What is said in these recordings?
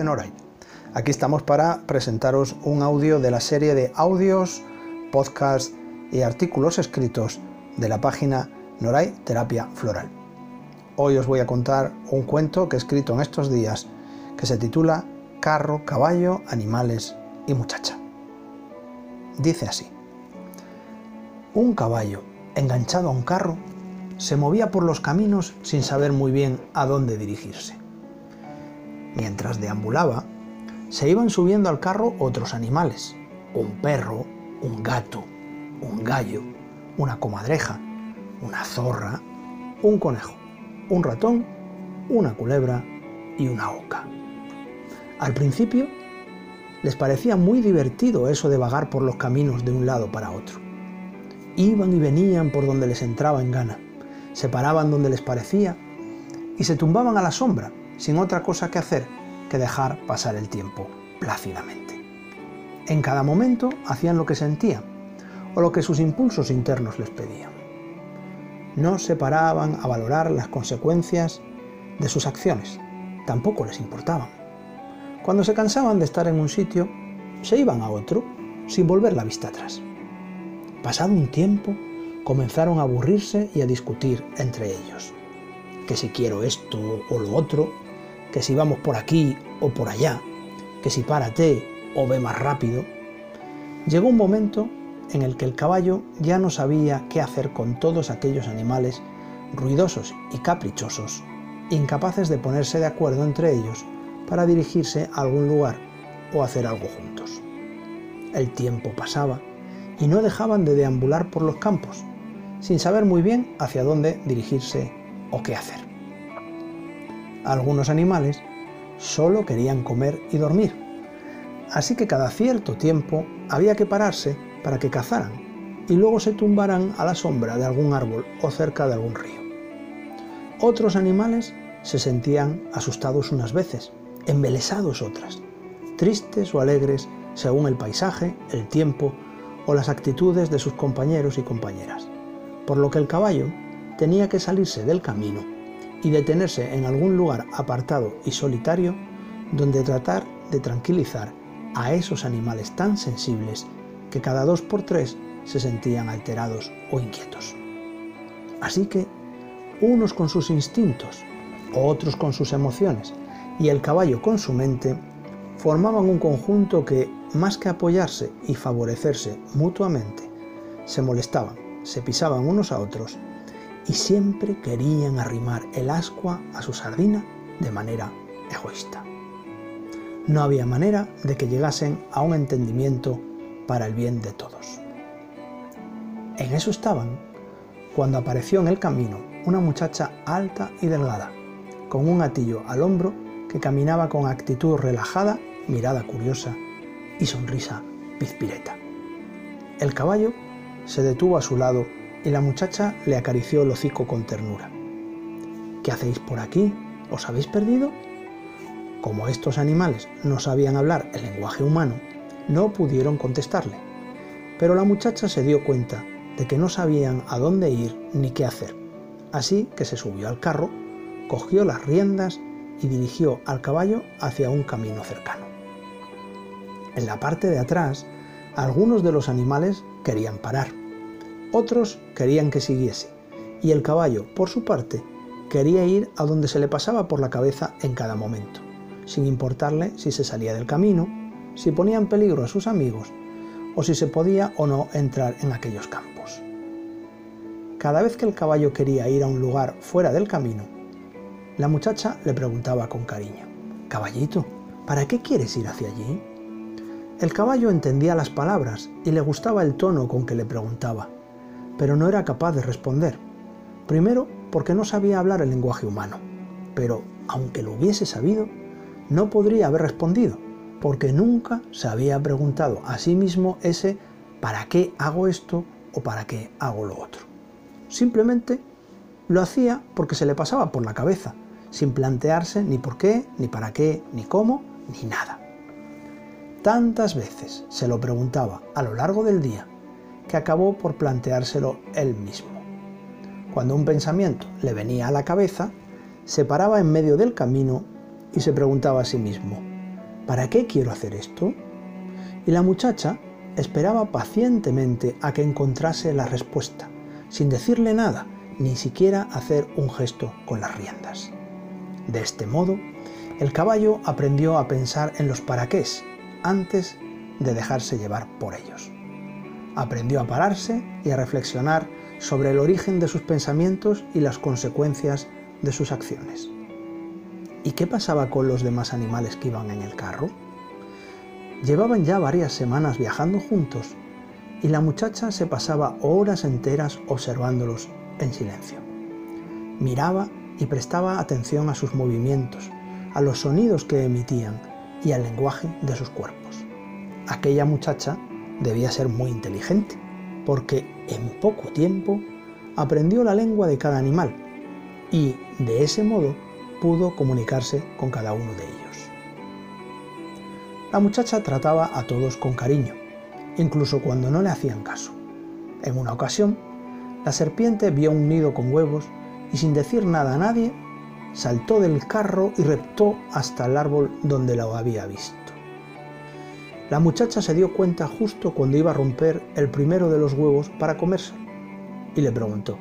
de Noray. Aquí estamos para presentaros un audio de la serie de audios, podcasts y artículos escritos de la página Noray Terapia Floral. Hoy os voy a contar un cuento que he escrito en estos días que se titula Carro, caballo, animales y muchacha. Dice así. Un caballo enganchado a un carro se movía por los caminos sin saber muy bien a dónde dirigirse. Mientras deambulaba, se iban subiendo al carro otros animales, un perro, un gato, un gallo, una comadreja, una zorra, un conejo, un ratón, una culebra y una oca. Al principio les parecía muy divertido eso de vagar por los caminos de un lado para otro. Iban y venían por donde les entraba en gana, se paraban donde les parecía y se tumbaban a la sombra sin otra cosa que hacer que dejar pasar el tiempo plácidamente. En cada momento hacían lo que sentían o lo que sus impulsos internos les pedían. No se paraban a valorar las consecuencias de sus acciones, tampoco les importaban. Cuando se cansaban de estar en un sitio, se iban a otro sin volver la vista atrás. Pasado un tiempo, comenzaron a aburrirse y a discutir entre ellos. Que si quiero esto o lo otro, que si vamos por aquí o por allá, que si párate o ve más rápido. Llegó un momento en el que el caballo ya no sabía qué hacer con todos aquellos animales ruidosos y caprichosos, incapaces de ponerse de acuerdo entre ellos para dirigirse a algún lugar o hacer algo juntos. El tiempo pasaba y no dejaban de deambular por los campos, sin saber muy bien hacia dónde dirigirse o qué hacer. Algunos animales solo querían comer y dormir, así que cada cierto tiempo había que pararse para que cazaran y luego se tumbaran a la sombra de algún árbol o cerca de algún río. Otros animales se sentían asustados unas veces, embelesados otras, tristes o alegres según el paisaje, el tiempo o las actitudes de sus compañeros y compañeras, por lo que el caballo tenía que salirse del camino y detenerse en algún lugar apartado y solitario donde tratar de tranquilizar a esos animales tan sensibles que cada dos por tres se sentían alterados o inquietos. Así que, unos con sus instintos, otros con sus emociones y el caballo con su mente, formaban un conjunto que, más que apoyarse y favorecerse mutuamente, se molestaban, se pisaban unos a otros y siempre querían arrimar el ascua a su sardina de manera egoísta. No había manera de que llegasen a un entendimiento para el bien de todos. En eso estaban cuando apareció en el camino una muchacha alta y delgada, con un atillo al hombro que caminaba con actitud relajada, mirada curiosa y sonrisa pizpireta. El caballo se detuvo a su lado y la muchacha le acarició el hocico con ternura. ¿Qué hacéis por aquí? ¿Os habéis perdido? Como estos animales no sabían hablar el lenguaje humano, no pudieron contestarle. Pero la muchacha se dio cuenta de que no sabían a dónde ir ni qué hacer. Así que se subió al carro, cogió las riendas y dirigió al caballo hacia un camino cercano. En la parte de atrás, algunos de los animales querían parar, otros querían que siguiese, y el caballo, por su parte, quería ir a donde se le pasaba por la cabeza en cada momento, sin importarle si se salía del camino, si ponía en peligro a sus amigos o si se podía o no entrar en aquellos campos. Cada vez que el caballo quería ir a un lugar fuera del camino, la muchacha le preguntaba con cariño, Caballito, ¿para qué quieres ir hacia allí? El caballo entendía las palabras y le gustaba el tono con que le preguntaba, pero no era capaz de responder. Primero, porque no sabía hablar el lenguaje humano, pero aunque lo hubiese sabido, no podría haber respondido, porque nunca se había preguntado a sí mismo ese ¿para qué hago esto o para qué hago lo otro? Simplemente lo hacía porque se le pasaba por la cabeza, sin plantearse ni por qué, ni para qué, ni cómo, ni nada. Tantas veces se lo preguntaba a lo largo del día que acabó por planteárselo él mismo. Cuando un pensamiento le venía a la cabeza, se paraba en medio del camino y se preguntaba a sí mismo, ¿para qué quiero hacer esto? Y la muchacha esperaba pacientemente a que encontrase la respuesta, sin decirle nada, ni siquiera hacer un gesto con las riendas. De este modo, el caballo aprendió a pensar en los paraqués antes de dejarse llevar por ellos. Aprendió a pararse y a reflexionar sobre el origen de sus pensamientos y las consecuencias de sus acciones. ¿Y qué pasaba con los demás animales que iban en el carro? Llevaban ya varias semanas viajando juntos y la muchacha se pasaba horas enteras observándolos en silencio. Miraba y prestaba atención a sus movimientos, a los sonidos que emitían y al lenguaje de sus cuerpos. Aquella muchacha debía ser muy inteligente, porque en poco tiempo aprendió la lengua de cada animal y de ese modo pudo comunicarse con cada uno de ellos. La muchacha trataba a todos con cariño, incluso cuando no le hacían caso. En una ocasión, la serpiente vio un nido con huevos y sin decir nada a nadie, saltó del carro y reptó hasta el árbol donde lo había visto. La muchacha se dio cuenta justo cuando iba a romper el primero de los huevos para comerse y le preguntó,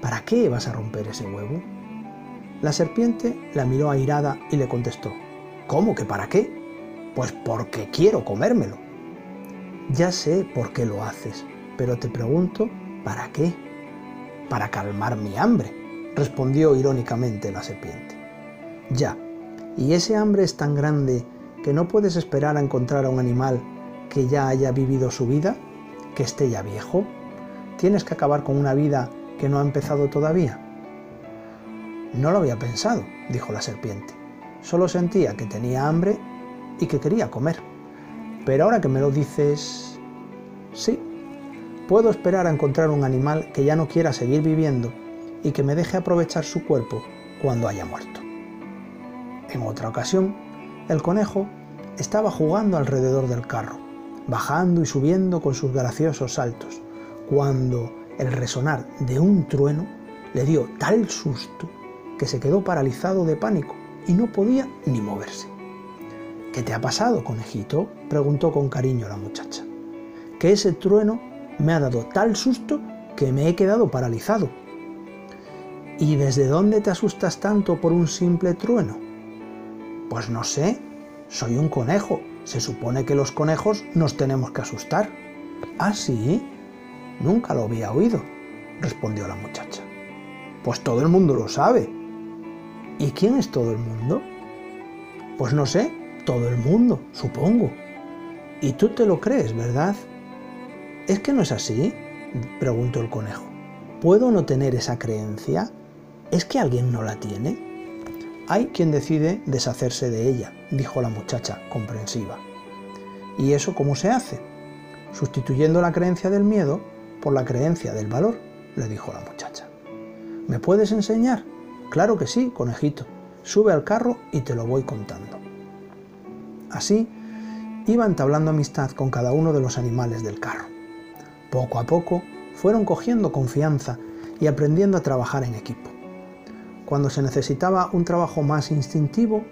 ¿para qué vas a romper ese huevo? La serpiente la miró airada y le contestó, ¿cómo que para qué? Pues porque quiero comérmelo. Ya sé por qué lo haces, pero te pregunto, ¿para qué? Para calmar mi hambre, respondió irónicamente la serpiente. Ya, y ese hambre es tan grande que no puedes esperar a encontrar a un animal que ya haya vivido su vida, que esté ya viejo. Tienes que acabar con una vida que no ha empezado todavía. No lo había pensado, dijo la serpiente. Solo sentía que tenía hambre y que quería comer. Pero ahora que me lo dices, sí, puedo esperar a encontrar un animal que ya no quiera seguir viviendo y que me deje aprovechar su cuerpo cuando haya muerto. En otra ocasión, el conejo estaba jugando alrededor del carro, bajando y subiendo con sus graciosos saltos, cuando el resonar de un trueno le dio tal susto que se quedó paralizado de pánico y no podía ni moverse. ¿Qué te ha pasado, conejito? preguntó con cariño la muchacha. Que ese trueno me ha dado tal susto que me he quedado paralizado. ¿Y desde dónde te asustas tanto por un simple trueno? Pues no sé, soy un conejo. Se supone que los conejos nos tenemos que asustar. ¿Ah, sí? Nunca lo había oído, respondió la muchacha. Pues todo el mundo lo sabe, ¿Y quién es todo el mundo? Pues no sé, todo el mundo, supongo. Y tú te lo crees, ¿verdad? ¿Es que no es así? preguntó el conejo. ¿Puedo no tener esa creencia? ¿Es que alguien no la tiene? Hay quien decide deshacerse de ella, dijo la muchacha, comprensiva. ¿Y eso cómo se hace? Sustituyendo la creencia del miedo por la creencia del valor, le dijo la muchacha. ¿Me puedes enseñar? Claro que sí, conejito. Sube al carro y te lo voy contando. Así, iba entablando amistad con cada uno de los animales del carro. Poco a poco fueron cogiendo confianza y aprendiendo a trabajar en equipo. Cuando se necesitaba un trabajo más instintivo,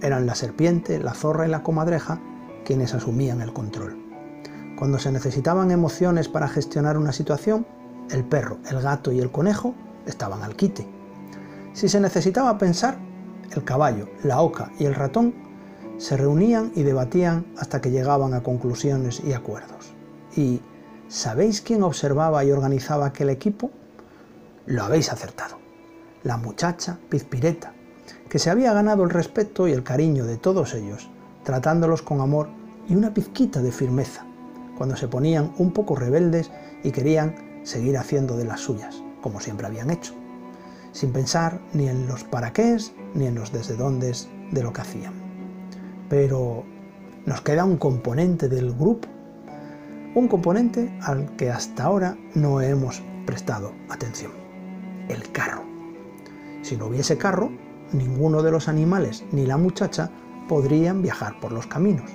eran la serpiente, la zorra y la comadreja quienes asumían el control. Cuando se necesitaban emociones para gestionar una situación, el perro, el gato y el conejo estaban al quite. Si se necesitaba pensar, el caballo, la oca y el ratón se reunían y debatían hasta que llegaban a conclusiones y acuerdos. ¿Y sabéis quién observaba y organizaba aquel equipo? Lo habéis acertado. La muchacha Pizpireta, que se había ganado el respeto y el cariño de todos ellos, tratándolos con amor y una pizquita de firmeza, cuando se ponían un poco rebeldes y querían seguir haciendo de las suyas, como siempre habían hecho sin pensar ni en los para qué ni en los desde dónde de lo que hacían. Pero nos queda un componente del grupo, un componente al que hasta ahora no hemos prestado atención, el carro. Si no hubiese carro, ninguno de los animales ni la muchacha podrían viajar por los caminos.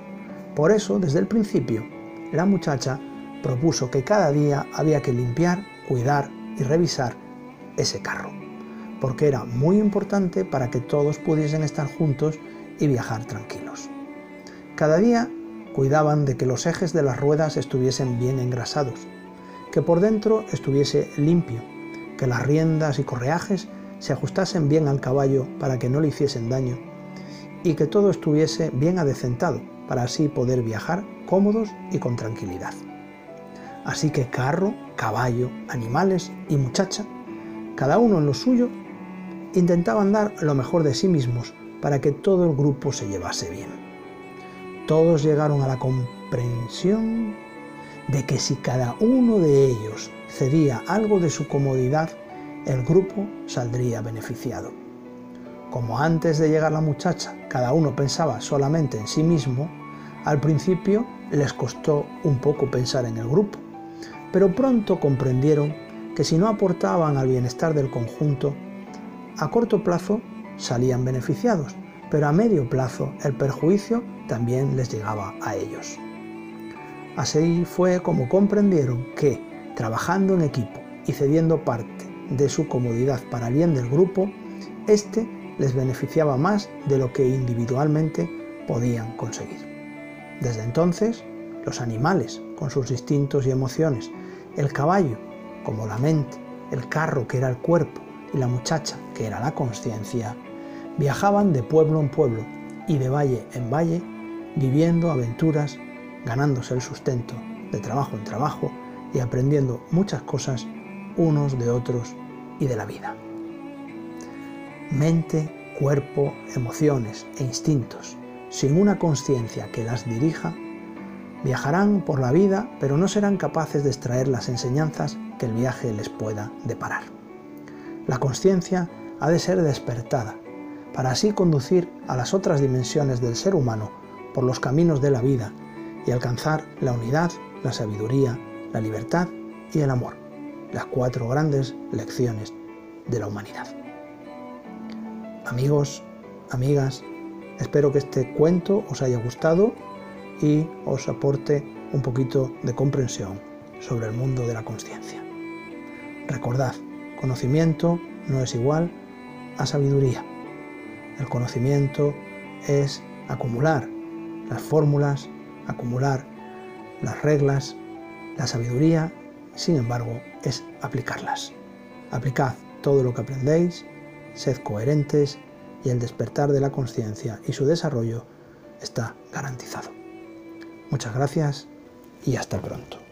Por eso, desde el principio, la muchacha propuso que cada día había que limpiar, cuidar y revisar ese carro porque era muy importante para que todos pudiesen estar juntos y viajar tranquilos. Cada día cuidaban de que los ejes de las ruedas estuviesen bien engrasados, que por dentro estuviese limpio, que las riendas y correajes se ajustasen bien al caballo para que no le hiciesen daño y que todo estuviese bien adecentado para así poder viajar cómodos y con tranquilidad. Así que carro, caballo, animales y muchacha, cada uno en lo suyo, intentaban dar lo mejor de sí mismos para que todo el grupo se llevase bien. Todos llegaron a la comprensión de que si cada uno de ellos cedía algo de su comodidad, el grupo saldría beneficiado. Como antes de llegar la muchacha cada uno pensaba solamente en sí mismo, al principio les costó un poco pensar en el grupo, pero pronto comprendieron que si no aportaban al bienestar del conjunto, a corto plazo salían beneficiados, pero a medio plazo el perjuicio también les llegaba a ellos. Así fue como comprendieron que, trabajando en equipo y cediendo parte de su comodidad para bien del grupo, éste les beneficiaba más de lo que individualmente podían conseguir. Desde entonces, los animales, con sus instintos y emociones, el caballo, como la mente, el carro, que era el cuerpo, y la muchacha, que era la conciencia, viajaban de pueblo en pueblo y de valle en valle, viviendo aventuras ganándose el sustento de trabajo en trabajo y aprendiendo muchas cosas unos de otros y de la vida. Mente, cuerpo, emociones e instintos, sin una conciencia que las dirija, viajarán por la vida pero no serán capaces de extraer las enseñanzas que el viaje les pueda deparar. La conciencia ha de ser despertada para así conducir a las otras dimensiones del ser humano por los caminos de la vida y alcanzar la unidad, la sabiduría, la libertad y el amor, las cuatro grandes lecciones de la humanidad. Amigos, amigas, espero que este cuento os haya gustado y os aporte un poquito de comprensión sobre el mundo de la conciencia. Recordad, conocimiento no es igual a sabiduría. El conocimiento es acumular las fórmulas acumular las reglas, la sabiduría, sin embargo, es aplicarlas. Aplicad todo lo que aprendéis, sed coherentes y el despertar de la conciencia y su desarrollo está garantizado. Muchas gracias y hasta pronto.